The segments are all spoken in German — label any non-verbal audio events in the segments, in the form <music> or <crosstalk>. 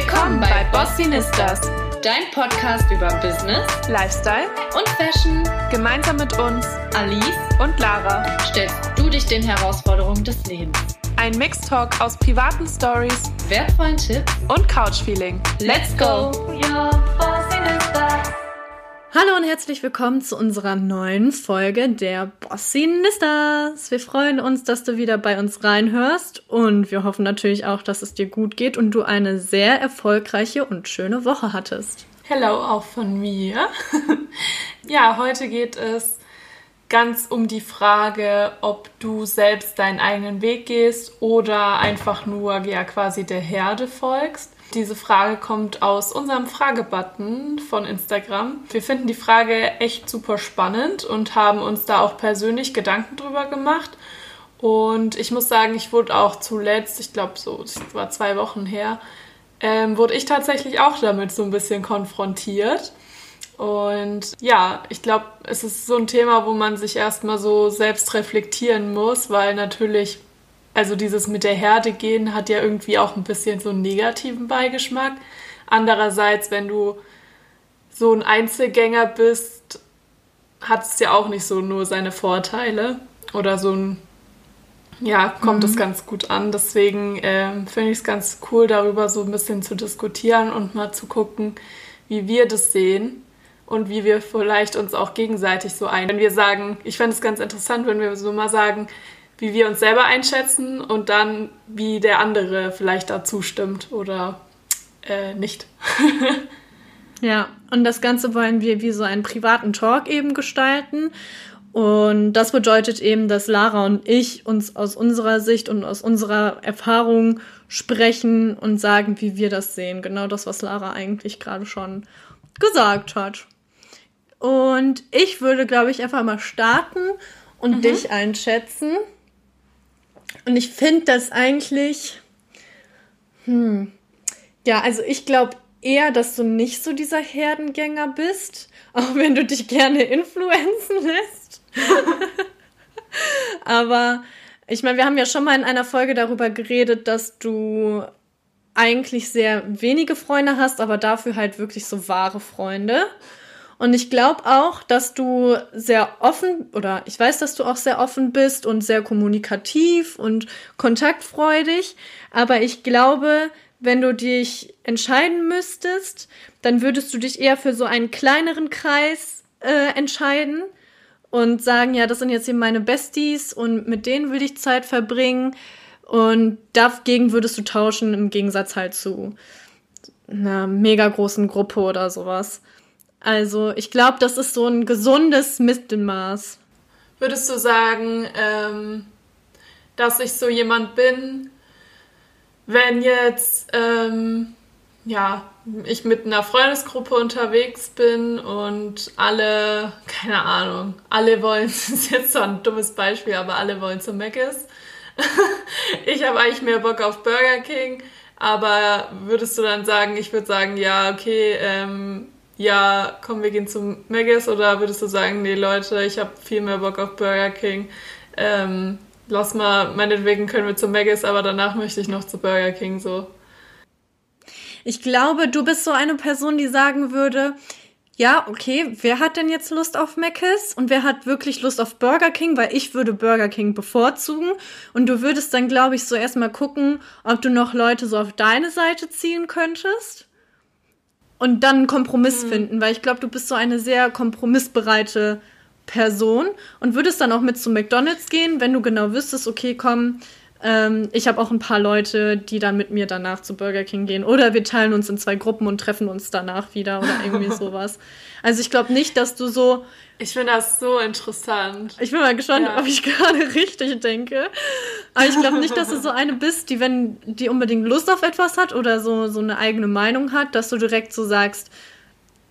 Willkommen bei Bossinistas, dein Podcast über Business, Lifestyle und Fashion. Gemeinsam mit uns, Alice und Lara, stellst du dich den Herausforderungen des Lebens. Ein Mixtalk aus privaten Stories, wertvollen Tipps und Couchfeeling. Let's go! Hallo und herzlich willkommen zu unserer neuen Folge der Bossinistas. Wir freuen uns, dass du wieder bei uns reinhörst und wir hoffen natürlich auch, dass es dir gut geht und du eine sehr erfolgreiche und schöne Woche hattest. Hello auch von mir. <laughs> ja, heute geht es ganz um die Frage, ob du selbst deinen eigenen Weg gehst oder einfach nur ja quasi der Herde folgst. Diese Frage kommt aus unserem Fragebutton von Instagram. Wir finden die Frage echt super spannend und haben uns da auch persönlich Gedanken drüber gemacht. Und ich muss sagen, ich wurde auch zuletzt, ich glaube so, das war zwei Wochen her, ähm, wurde ich tatsächlich auch damit so ein bisschen konfrontiert. Und ja, ich glaube, es ist so ein Thema, wo man sich erstmal so selbst reflektieren muss, weil natürlich also dieses mit der Herde gehen hat ja irgendwie auch ein bisschen so einen negativen Beigeschmack. Andererseits, wenn du so ein Einzelgänger bist, hat es ja auch nicht so nur seine Vorteile. Oder so ein, ja, kommt es mhm. ganz gut an. Deswegen äh, finde ich es ganz cool, darüber so ein bisschen zu diskutieren und mal zu gucken, wie wir das sehen und wie wir vielleicht uns auch gegenseitig so ein. Wenn wir sagen, ich fände es ganz interessant, wenn wir so mal sagen, wie wir uns selber einschätzen und dann, wie der andere vielleicht dazu stimmt oder äh, nicht. <laughs> ja, und das Ganze wollen wir wie so einen privaten Talk eben gestalten. Und das bedeutet eben, dass Lara und ich uns aus unserer Sicht und aus unserer Erfahrung sprechen und sagen, wie wir das sehen. Genau das, was Lara eigentlich gerade schon gesagt hat. Und ich würde, glaube ich, einfach mal starten und mhm. dich einschätzen. Und ich finde das eigentlich. Hm. Ja, also ich glaube eher, dass du nicht so dieser Herdengänger bist, <laughs> auch wenn du dich gerne influenzen lässt. <laughs> Aber ich meine, wir haben ja schon mal in einer Folge darüber geredet, dass du eigentlich sehr wenige Freunde hast, aber dafür halt wirklich so wahre Freunde. Und ich glaube auch, dass du sehr offen oder ich weiß, dass du auch sehr offen bist und sehr kommunikativ und kontaktfreudig. Aber ich glaube, wenn du dich entscheiden müsstest, dann würdest du dich eher für so einen kleineren Kreis äh, entscheiden und sagen, ja, das sind jetzt eben meine Besties und mit denen will ich Zeit verbringen. Und dagegen würdest du tauschen im Gegensatz halt zu einer mega großen Gruppe oder sowas. Also ich glaube, das ist so ein gesundes Mittelmaß. Würdest du sagen, ähm, dass ich so jemand bin, wenn jetzt ähm, ja ich mit einer Freundesgruppe unterwegs bin und alle, keine Ahnung, alle wollen, <laughs> das ist jetzt so ein dummes Beispiel, aber alle wollen zu Mc's. <laughs> ich habe eigentlich mehr Bock auf Burger King, aber würdest du dann sagen, ich würde sagen, ja, okay, ähm, ja, komm, wir gehen zum Maggis oder würdest du sagen, nee, Leute, ich habe viel mehr Bock auf Burger King. Ähm, lass mal, meinetwegen können wir zum Maggis, aber danach möchte ich noch zu Burger King so. Ich glaube, du bist so eine Person, die sagen würde, ja, okay, wer hat denn jetzt Lust auf Mc's und wer hat wirklich Lust auf Burger King? Weil ich würde Burger King bevorzugen und du würdest dann, glaube ich, so erstmal gucken, ob du noch Leute so auf deine Seite ziehen könntest und dann einen Kompromiss mhm. finden, weil ich glaube, du bist so eine sehr kompromissbereite Person und würdest dann auch mit zu McDonald's gehen, wenn du genau wüsstest, okay, komm, ähm, ich habe auch ein paar Leute, die dann mit mir danach zu Burger King gehen. Oder wir teilen uns in zwei Gruppen und treffen uns danach wieder oder irgendwie <laughs> sowas. Also ich glaube nicht, dass du so. Ich finde das so interessant. Ich bin mal gespannt, ja. ob ich <laughs> gerade richtig denke. Aber ich glaube nicht, dass du so eine bist, die, wenn die unbedingt Lust auf etwas hat oder so, so eine eigene Meinung hat, dass du direkt so sagst,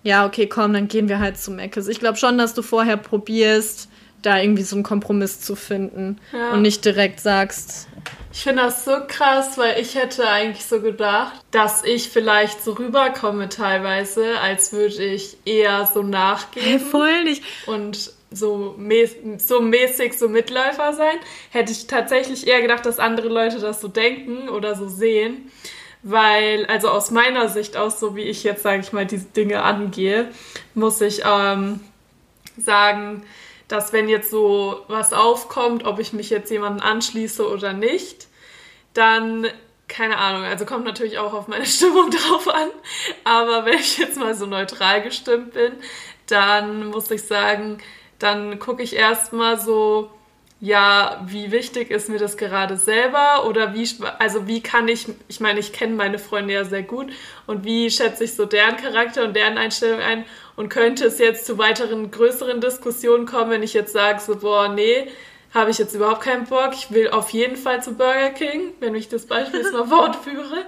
ja, okay, komm, dann gehen wir halt zu Meckes. Ich glaube schon, dass du vorher probierst, da irgendwie so einen Kompromiss zu finden ja. und nicht direkt sagst. Ich finde das so krass, weil ich hätte eigentlich so gedacht, dass ich vielleicht so rüberkomme teilweise, als würde ich eher so nachgeben. Hey, voll nicht. Und so, mäß so mäßig so Mitläufer sein. Hätte ich tatsächlich eher gedacht, dass andere Leute das so denken oder so sehen. weil, also aus meiner Sicht aus, so wie ich jetzt, sage ich mal, diese Dinge angehe, muss ich ähm, sagen, dass wenn jetzt so was aufkommt, ob ich mich jetzt jemanden anschließe oder nicht, dann keine Ahnung, also kommt natürlich auch auf meine <laughs> Stimmung drauf an, aber wenn ich jetzt mal so neutral gestimmt bin, dann muss ich sagen, dann gucke ich erstmal so, ja, wie wichtig ist mir das gerade selber oder wie, also wie kann ich, ich meine, ich kenne meine Freunde ja sehr gut und wie schätze ich so deren Charakter und deren Einstellung ein und könnte es jetzt zu weiteren größeren Diskussionen kommen, wenn ich jetzt sage so, boah, nee, habe ich jetzt überhaupt keinen Bock, ich will auf jeden Fall zu Burger King, wenn ich das Beispiel jetzt mal <laughs> fortführe.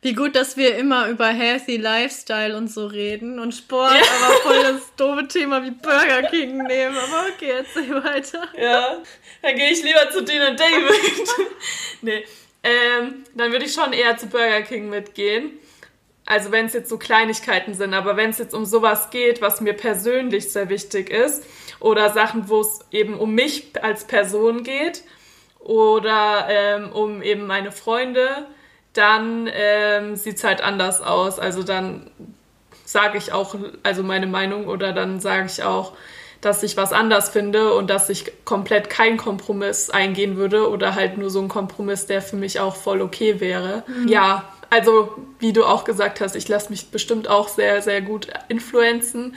Wie gut, dass wir immer über Healthy Lifestyle und so reden und Sport, ja. aber voll das doofe Thema wie Burger King nehmen. Aber okay, erzähl weiter. Ja, dann gehe ich lieber zu Dean und David. <laughs> nee, ähm, dann würde ich schon eher zu Burger King mitgehen. Also wenn es jetzt so Kleinigkeiten sind, aber wenn es jetzt um sowas geht, was mir persönlich sehr wichtig ist, oder Sachen, wo es eben um mich als Person geht, oder ähm, um eben meine Freunde, dann ähm, sieht es halt anders aus. Also dann sage ich auch also meine Meinung oder dann sage ich auch, dass ich was anders finde und dass ich komplett keinen Kompromiss eingehen würde oder halt nur so ein Kompromiss, der für mich auch voll okay wäre. Mhm. Ja, also wie du auch gesagt hast, ich lasse mich bestimmt auch sehr, sehr gut influenzen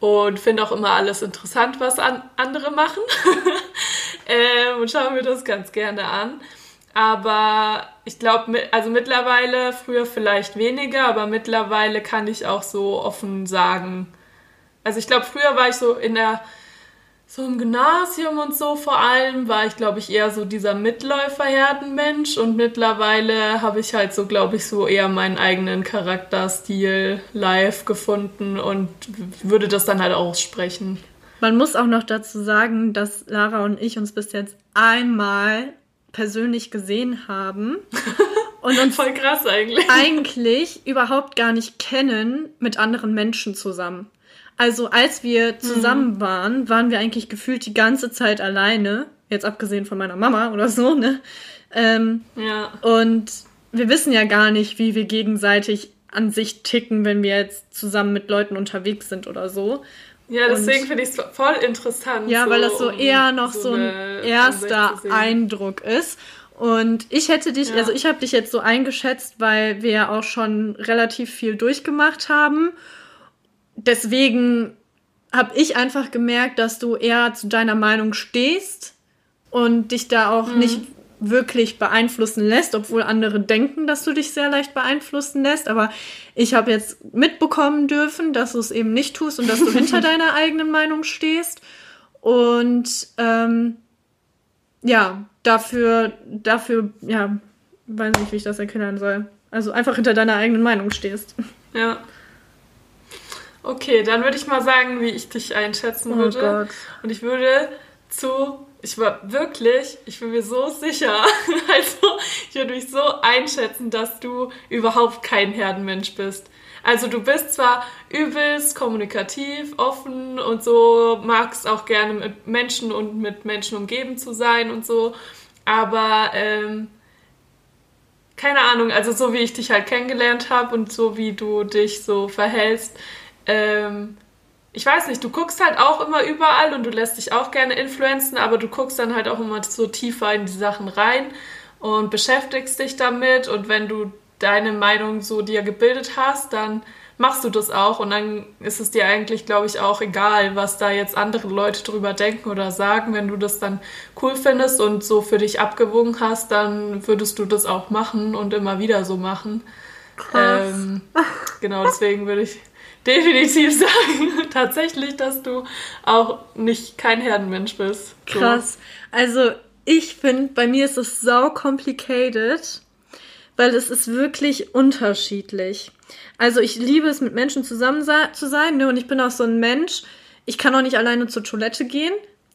und finde auch immer alles interessant, was an andere machen <laughs> ähm, und schaue mir das ganz gerne an. Aber ich glaube, also mittlerweile, früher vielleicht weniger, aber mittlerweile kann ich auch so offen sagen. Also ich glaube, früher war ich so in der, so im Gymnasium und so vor allem, war ich, glaube ich, eher so dieser Mitläuferherdenmensch und mittlerweile habe ich halt so, glaube ich, so eher meinen eigenen Charakterstil live gefunden und würde das dann halt aussprechen. Man muss auch noch dazu sagen, dass Lara und ich uns bis jetzt einmal persönlich gesehen haben <laughs> und uns voll krass eigentlich. eigentlich überhaupt gar nicht kennen mit anderen Menschen zusammen. Also als wir zusammen mhm. waren, waren wir eigentlich gefühlt die ganze Zeit alleine, jetzt abgesehen von meiner Mama oder so, ne? Ähm, ja. Und wir wissen ja gar nicht, wie wir gegenseitig an sich ticken, wenn wir jetzt zusammen mit Leuten unterwegs sind oder so. Ja, deswegen finde ich es voll interessant. Ja, so, weil das so um eher noch so, so ein erster Eindruck ist. Und ich hätte dich, ja. also ich habe dich jetzt so eingeschätzt, weil wir ja auch schon relativ viel durchgemacht haben. Deswegen habe ich einfach gemerkt, dass du eher zu deiner Meinung stehst und dich da auch mhm. nicht wirklich beeinflussen lässt, obwohl andere denken, dass du dich sehr leicht beeinflussen lässt. Aber ich habe jetzt mitbekommen dürfen, dass du es eben nicht tust und dass du hinter <laughs> deiner eigenen Meinung stehst. Und ähm, ja, dafür, dafür, ja, weiß nicht, wie ich das erklären soll. Also einfach hinter deiner eigenen Meinung stehst. Ja. Okay, dann würde ich mal sagen, wie ich dich einschätzen oh würde. Gott. Und ich würde zu ich war wirklich, ich bin mir so sicher, <laughs> also ich würde mich so einschätzen, dass du überhaupt kein Herdenmensch bist. Also du bist zwar übelst kommunikativ, offen und so, magst auch gerne mit Menschen und mit Menschen umgeben zu sein und so, aber ähm, keine Ahnung, also so wie ich dich halt kennengelernt habe und so wie du dich so verhältst, ähm, ich weiß nicht, du guckst halt auch immer überall und du lässt dich auch gerne influenzen, aber du guckst dann halt auch immer so tiefer in die Sachen rein und beschäftigst dich damit und wenn du deine Meinung so dir gebildet hast, dann machst du das auch und dann ist es dir eigentlich, glaube ich, auch egal, was da jetzt andere Leute drüber denken oder sagen. Wenn du das dann cool findest und so für dich abgewogen hast, dann würdest du das auch machen und immer wieder so machen. Ähm, genau, deswegen würde ich definitiv sagen, <laughs> tatsächlich, dass du auch nicht kein Herdenmensch bist. So. Krass. Also ich finde, bei mir ist es sau complicated, weil es ist wirklich unterschiedlich. Also ich liebe es, mit Menschen zusammen zu sein, ne? Und ich bin auch so ein Mensch. Ich kann auch nicht alleine zur Toilette gehen.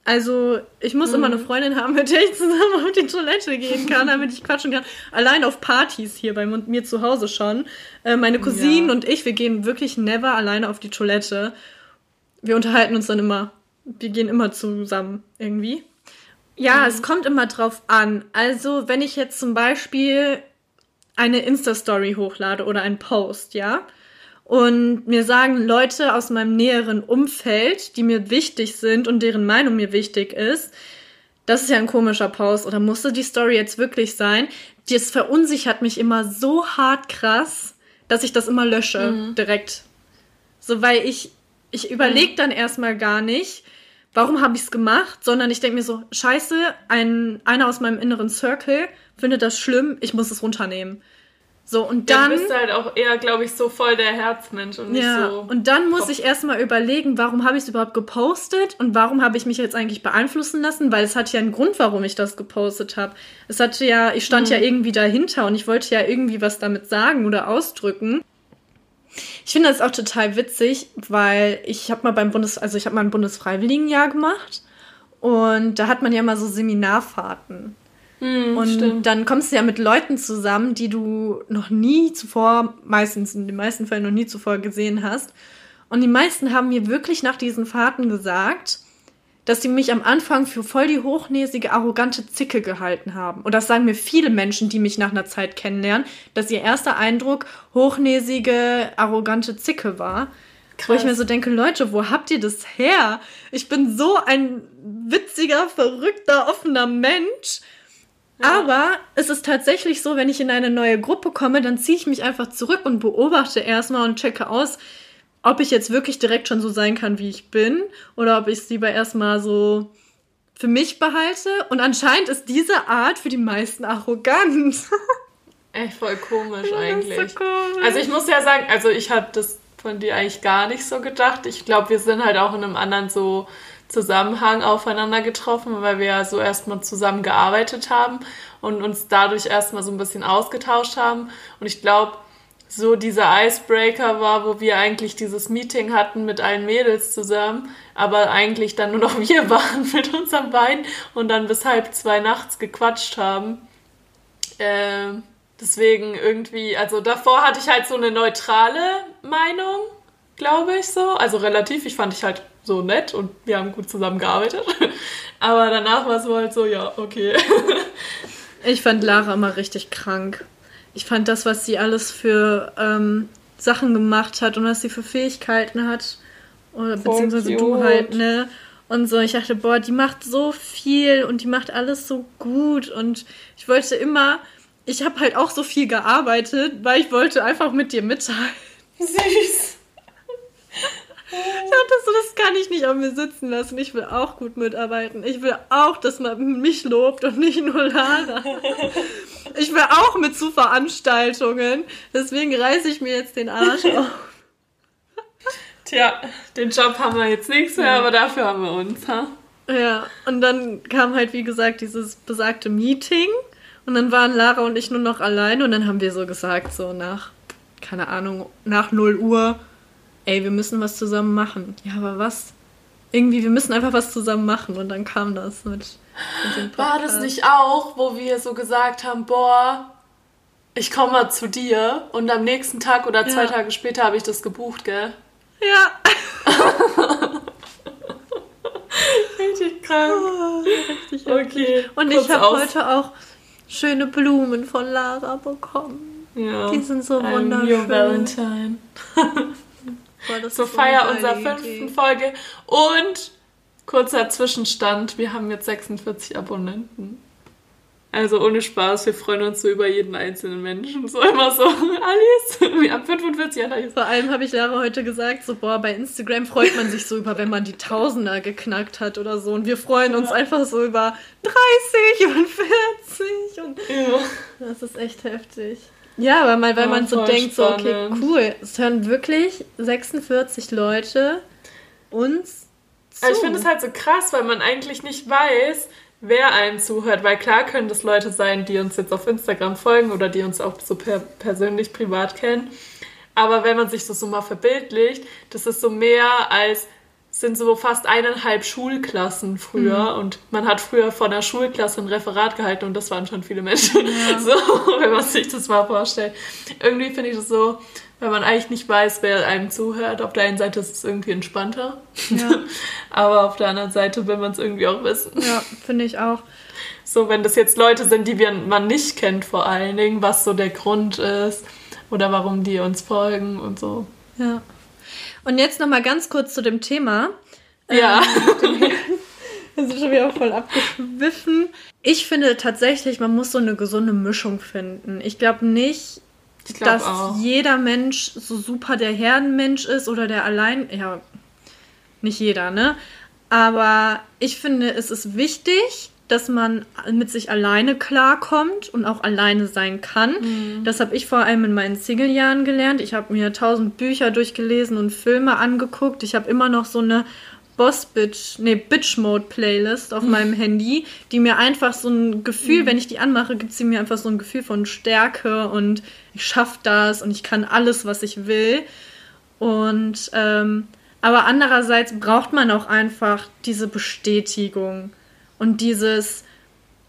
Also, ich muss mhm. immer eine mhm. Freundin haben, mit der ich zusammen auf die Toilette gehen kann, damit ich quatschen kann. Allein auf Partys hier bei mir zu Hause schon. Äh, meine Cousinen ja. und ich, wir gehen wirklich never alleine auf die Toilette. Wir unterhalten uns dann immer. Wir gehen immer zusammen irgendwie. Ja, mhm. es kommt immer drauf an. Also, wenn ich jetzt zum Beispiel eine Insta-Story hochlade oder einen Post, ja, und mir sagen Leute aus meinem näheren Umfeld, die mir wichtig sind und deren Meinung mir wichtig ist, das ist ja ein komischer Post oder musste die Story jetzt wirklich sein? Das verunsichert mich immer so hart krass, dass ich das immer lösche mhm. direkt. So, weil ich, ich überlege mhm. dann erstmal gar nicht, warum habe ich es gemacht, sondern ich denke mir so, scheiße, ein, einer aus meinem inneren Circle findet das schlimm, ich muss es runternehmen. So, und dann. Ja, du bist halt auch eher, glaube ich, so voll der Herzmensch und nicht ja, so. Und dann muss Kopf. ich erstmal überlegen, warum habe ich es überhaupt gepostet und warum habe ich mich jetzt eigentlich beeinflussen lassen, weil es hat ja einen Grund, warum ich das gepostet habe. Es hatte ja, ich stand mhm. ja irgendwie dahinter und ich wollte ja irgendwie was damit sagen oder ausdrücken. Ich finde das auch total witzig, weil ich habe mal beim Bundes, also ich habe mal ein Bundesfreiwilligenjahr gemacht und da hat man ja mal so Seminarfahrten. Mm, und stimmt. dann kommst du ja mit Leuten zusammen, die du noch nie zuvor, meistens in den meisten Fällen noch nie zuvor gesehen hast. Und die meisten haben mir wirklich nach diesen Fahrten gesagt, dass sie mich am Anfang für voll die hochnäsige, arrogante Zicke gehalten haben. Und das sagen mir viele Menschen, die mich nach einer Zeit kennenlernen, dass ihr erster Eindruck hochnäsige, arrogante Zicke war. Krass. Wo ich mir so denke, Leute, wo habt ihr das her? Ich bin so ein witziger, verrückter, offener Mensch. Aber es ist tatsächlich so, wenn ich in eine neue Gruppe komme, dann ziehe ich mich einfach zurück und beobachte erstmal und checke aus, ob ich jetzt wirklich direkt schon so sein kann, wie ich bin, oder ob ich es lieber erstmal so für mich behalte. Und anscheinend ist diese Art für die meisten arrogant. <laughs> Echt voll komisch eigentlich. So komisch. Also ich muss ja sagen, also ich habe das von dir eigentlich gar nicht so gedacht. Ich glaube, wir sind halt auch in einem anderen so Zusammenhang aufeinander getroffen, weil wir ja so erstmal zusammen gearbeitet haben und uns dadurch erstmal so ein bisschen ausgetauscht haben. Und ich glaube, so dieser Icebreaker war, wo wir eigentlich dieses Meeting hatten mit allen Mädels zusammen, aber eigentlich dann nur noch <laughs> wir waren mit unseren beiden und dann bis halb zwei nachts gequatscht haben. Äh, deswegen irgendwie, also davor hatte ich halt so eine neutrale Meinung, glaube ich so. Also relativ, ich fand ich halt so nett und wir haben gut zusammengearbeitet. <laughs> Aber danach war es so halt so, ja, okay. <laughs> ich fand Lara immer richtig krank. Ich fand das, was sie alles für ähm, Sachen gemacht hat und was sie für Fähigkeiten hat, oder beziehungsweise cute. du halt, ne? Und so, ich dachte, boah, die macht so viel und die macht alles so gut und ich wollte immer, ich habe halt auch so viel gearbeitet, weil ich wollte einfach mit dir mitteilen. Süß. Ich dachte so, das kann ich nicht an mir sitzen lassen. Ich will auch gut mitarbeiten. Ich will auch, dass man mich lobt und nicht nur Lara. Ich will auch mit zu Veranstaltungen. Deswegen reiße ich mir jetzt den Arsch auf. Tja, den Job haben wir jetzt nichts mehr, ja. aber dafür haben wir uns, ha? Ja, und dann kam halt, wie gesagt, dieses besagte Meeting. Und dann waren Lara und ich nur noch allein. Und dann haben wir so gesagt, so nach, keine Ahnung, nach 0 Uhr ey, wir müssen was zusammen machen. Ja, aber was? Irgendwie, wir müssen einfach was zusammen machen. Und dann kam das mit, mit. War das nicht auch, wo wir so gesagt haben, boah, ich komme mal zu dir und am nächsten Tag oder zwei ja. Tage später habe ich das gebucht, gell? Ja. <laughs> richtig krank. Oh, richtig okay. Und ich habe heute auch schöne Blumen von Lara bekommen. Ja. Die sind so wunderschön. Your Valentine. <laughs> zur Feier unserer fünften Folge. Und kurzer Zwischenstand, wir haben jetzt 46 Abonnenten. Also ohne Spaß, wir freuen uns so über jeden einzelnen Menschen. So immer so, Alice, wir haben 45 Alice. Vor allem habe ich Lara heute gesagt, so boah, bei Instagram freut man sich so über, wenn man die Tausender geknackt hat oder so. Und wir freuen uns ja. einfach so über 30 und 40 und ja. das ist echt heftig. Ja, aber mal, weil ja, man so denkt, spannend. so, okay, cool, es hören wirklich 46 Leute uns zu. Also ich finde es halt so krass, weil man eigentlich nicht weiß, wer einem zuhört, weil klar können das Leute sein, die uns jetzt auf Instagram folgen oder die uns auch so per persönlich privat kennen. Aber wenn man sich das so mal verbildlicht, das ist so mehr als sind so fast eineinhalb Schulklassen früher mhm. und man hat früher von der Schulklasse ein Referat gehalten und das waren schon viele Menschen. Ja. <laughs> So, wenn man sich das mal vorstellt. Irgendwie finde ich das so, weil man eigentlich nicht weiß, wer einem zuhört. Auf der einen Seite ist es irgendwie entspannter, ja. <laughs> aber auf der anderen Seite will man es irgendwie auch wissen. Ja, finde ich auch. So, wenn das jetzt Leute sind, die wir, man nicht kennt vor allen Dingen, was so der Grund ist oder warum die uns folgen und so. Ja. Und jetzt nochmal ganz kurz zu dem Thema. Ja. Ähm, <laughs> wir sind schon wieder voll abgeschwiffen. Ich finde tatsächlich, man muss so eine gesunde Mischung finden. Ich glaube nicht, ich glaub dass auch. jeder Mensch so super der Herdenmensch ist oder der allein. Ja, nicht jeder, ne? Aber ich finde, es ist wichtig, dass man mit sich alleine klarkommt und auch alleine sein kann. Mhm. Das habe ich vor allem in meinen Single-Jahren gelernt. Ich habe mir tausend Bücher durchgelesen und Filme angeguckt. Ich habe immer noch so eine Boss Bitch, nee, Bitch Mode Playlist auf mhm. meinem Handy, die mir einfach so ein Gefühl, mhm. wenn ich die anmache, gibt sie mir einfach so ein Gefühl von Stärke und ich schaffe das und ich kann alles, was ich will. Und ähm, aber andererseits braucht man auch einfach diese Bestätigung und dieses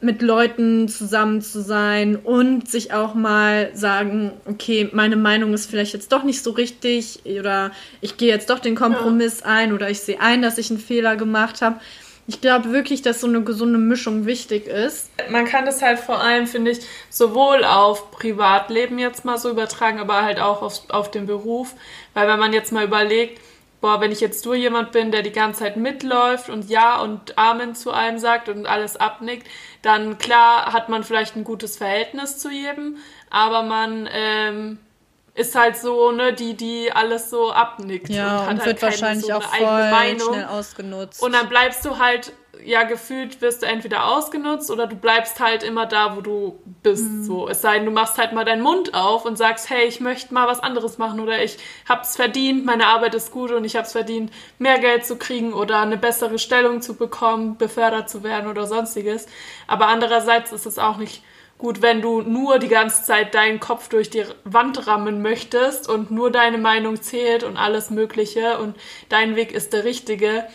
mit Leuten zusammen zu sein und sich auch mal sagen, okay, meine Meinung ist vielleicht jetzt doch nicht so richtig oder ich gehe jetzt doch den Kompromiss ja. ein oder ich sehe ein, dass ich einen Fehler gemacht habe. Ich glaube wirklich, dass so eine gesunde Mischung wichtig ist. Man kann das halt vor allem, finde ich, sowohl auf Privatleben jetzt mal so übertragen, aber halt auch auf, auf den Beruf. Weil wenn man jetzt mal überlegt, boah, wenn ich jetzt nur jemand bin, der die ganze Zeit mitläuft und Ja und Amen zu allem sagt und alles abnickt, dann klar hat man vielleicht ein gutes Verhältnis zu jedem, aber man ähm, ist halt so, ne, die, die alles so abnickt ja, und hat und halt wird wahrscheinlich so auch voll schnell ausgenutzt. Und dann bleibst du halt ja gefühlt wirst du entweder ausgenutzt oder du bleibst halt immer da, wo du bist. Mhm. So. Es sei denn, du machst halt mal deinen Mund auf und sagst, hey, ich möchte mal was anderes machen oder ich hab's verdient, meine Arbeit ist gut und ich hab's verdient, mehr Geld zu kriegen oder eine bessere Stellung zu bekommen, befördert zu werden oder sonstiges. Aber andererseits ist es auch nicht gut, wenn du nur die ganze Zeit deinen Kopf durch die Wand rammen möchtest und nur deine Meinung zählt und alles Mögliche und dein Weg ist der richtige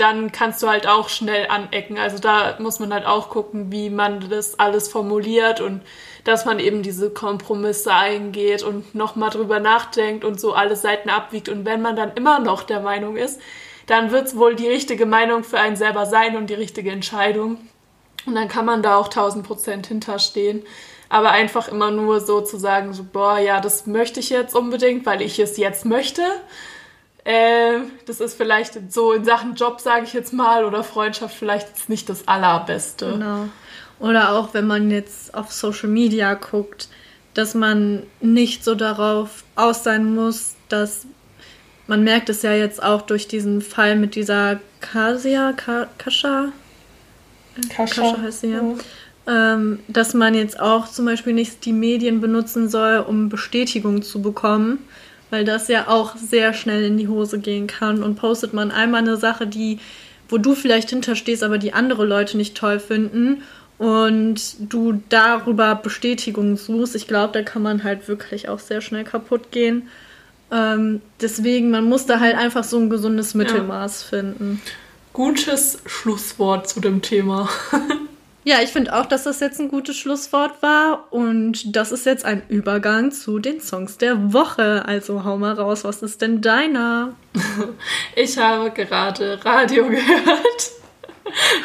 dann kannst du halt auch schnell anecken. Also da muss man halt auch gucken, wie man das alles formuliert und dass man eben diese Kompromisse eingeht und nochmal drüber nachdenkt und so alle Seiten abwiegt. Und wenn man dann immer noch der Meinung ist, dann wird es wohl die richtige Meinung für einen selber sein und die richtige Entscheidung. Und dann kann man da auch 1000 Prozent hinterstehen. Aber einfach immer nur so zu sagen, so, boah, ja, das möchte ich jetzt unbedingt, weil ich es jetzt möchte äh, das ist vielleicht so in Sachen Job, sage ich jetzt mal, oder Freundschaft vielleicht jetzt nicht das Allerbeste. Genau. Oder auch wenn man jetzt auf Social Media guckt, dass man nicht so darauf aus sein muss, dass man merkt es ja jetzt auch durch diesen Fall mit dieser Kasia, Ka Kascha, Kascha, Kascha heißt sie ja. ja. Ähm, dass man jetzt auch zum Beispiel nicht die Medien benutzen soll, um Bestätigung zu bekommen, weil das ja auch sehr schnell in die Hose gehen kann. Und postet man einmal eine Sache, die, wo du vielleicht hinterstehst, aber die andere Leute nicht toll finden und du darüber Bestätigung suchst, ich glaube, da kann man halt wirklich auch sehr schnell kaputt gehen. Ähm, deswegen, man muss da halt einfach so ein gesundes Mittelmaß ja. finden. Gutes Schlusswort zu dem Thema. <laughs> Ja, ich finde auch, dass das jetzt ein gutes Schlusswort war. Und das ist jetzt ein Übergang zu den Songs der Woche. Also hau mal raus, was ist denn deiner? <laughs> Ich habe gerade Radio <laughs> gehört.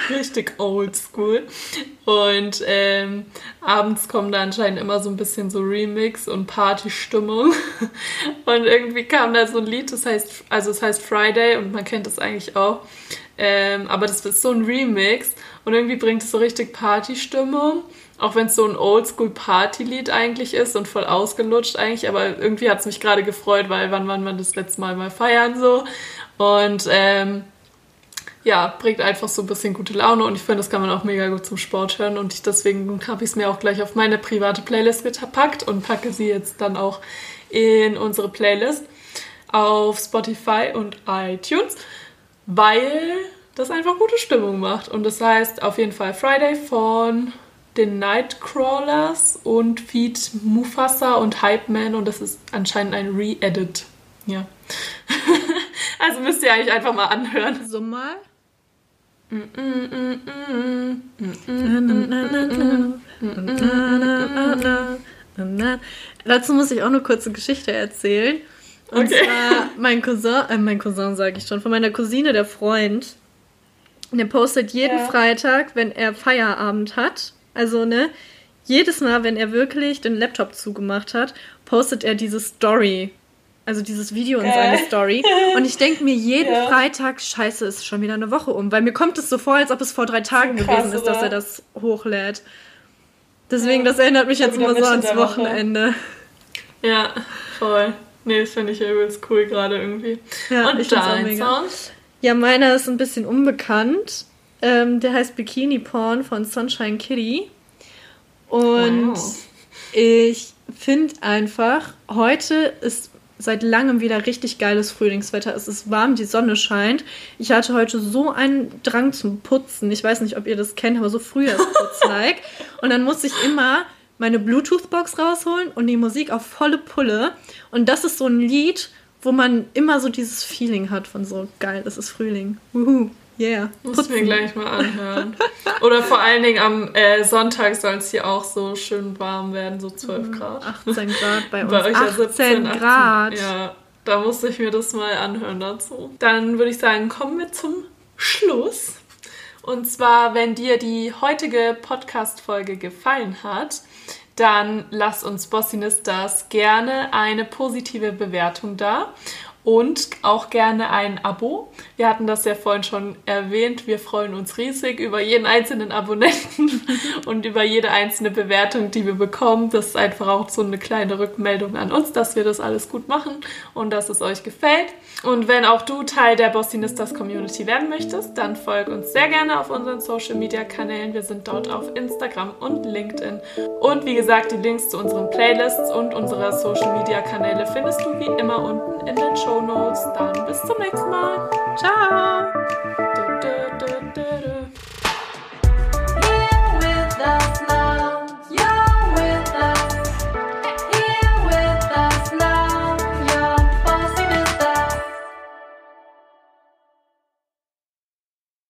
Richtig oldschool. Und ähm, abends kommen da anscheinend immer so ein bisschen so Remix und Partystimmung. <laughs> Und irgendwie kam da so ein Lied, das heißt, also es heißt Friday und man kennt das eigentlich auch. Ähm, aber das ist so ein Remix und irgendwie bringt es so richtig Partystimmung. Auch wenn es so ein Oldschool-Party-Lied eigentlich ist und voll ausgelutscht eigentlich, aber irgendwie hat es mich gerade gefreut, weil wann waren wir das letzte Mal mal feiern so. Und ähm, ja, bringt einfach so ein bisschen gute Laune und ich finde, das kann man auch mega gut zum Sport hören und ich, deswegen habe ich es mir auch gleich auf meine private Playlist gepackt und packe sie jetzt dann auch in unsere Playlist auf Spotify und iTunes, weil das einfach gute Stimmung macht. Und das heißt auf jeden Fall Friday von den Nightcrawlers und Feed Mufasa und Hype Man und das ist anscheinend ein Re-Edit. Ja. <laughs> Also müsst ihr eigentlich einfach mal anhören. So mal. Dazu muss ich auch eine kurze Geschichte erzählen. Und Okay. zwar mein Cousin, äh, mein Cousin sage ich schon, von meiner Cousine, der Freund. Der postet jeden Ja. Freitag, wenn er Feierabend hat. Also, ne, jedes Mal, wenn er wirklich den Laptop zugemacht hat, postet er diese Story. Also dieses Video in seine Story. <laughs> Und ich denke mir jeden Ja. Freitag, scheiße, ist schon wieder eine Woche um. Weil mir kommt es so vor, als ob es vor drei Tagen krass, gewesen ist, dass oder? er das hochlädt. Deswegen, Ja. das erinnert mich jetzt immer so ans der Woche. Wochenende. Ja, voll. Nee, das finde ich übelst cool gerade irgendwie. Ja, Und ich mega. Song? Ja, meiner ist ein bisschen unbekannt. Ähm, der heißt Bikini Porn von Sunshine Kitty. Und Wow. ich finde einfach, heute ist seit langem wieder richtig geiles Frühlingswetter. Es ist warm, die Sonne scheint. Ich hatte heute so einen Drang zum Putzen. Ich weiß nicht, ob ihr das kennt, aber so Frühjahrsputz-like. <laughs> und dann musste ich immer meine Bluetooth-Box rausholen und die Musik auf volle Pulle. Und das ist so ein Lied, wo man immer so dieses Feeling hat von so geil, es ist Frühling. Wuhu, yeah. Muss ich mir gleich mal anhören. Oder vor allen Dingen am äh, Sonntag soll es hier auch so schön warm werden, so 12 Grad. 18 Grad bei uns. Bei euch ja 18 17, 18. Grad. Ja, da musste ich mir das mal anhören dazu. Dann würde ich sagen, kommen wir zum Schluss. Und zwar, wenn dir die heutige Podcast-Folge gefallen hat, dann lass uns Bossinistas gerne eine positive Bewertung da und auch gerne ein Abo. Wir hatten das ja vorhin schon erwähnt. Wir freuen uns riesig über jeden einzelnen Abonnenten <laughs> und über jede einzelne Bewertung, die wir bekommen. Das ist einfach auch so eine kleine Rückmeldung an uns, dass wir das alles gut machen und dass es euch gefällt. Und wenn auch du Teil der Bossinistas Community werden möchtest, dann folg uns sehr gerne auf unseren Social Media Kanälen. Wir sind dort auf Instagram und LinkedIn. Und wie gesagt, die Links zu unseren Playlists und unserer Social Media Kanäle findest du wie immer unten in den Show Notes. Dann bis zum nächsten Mal. Ciao.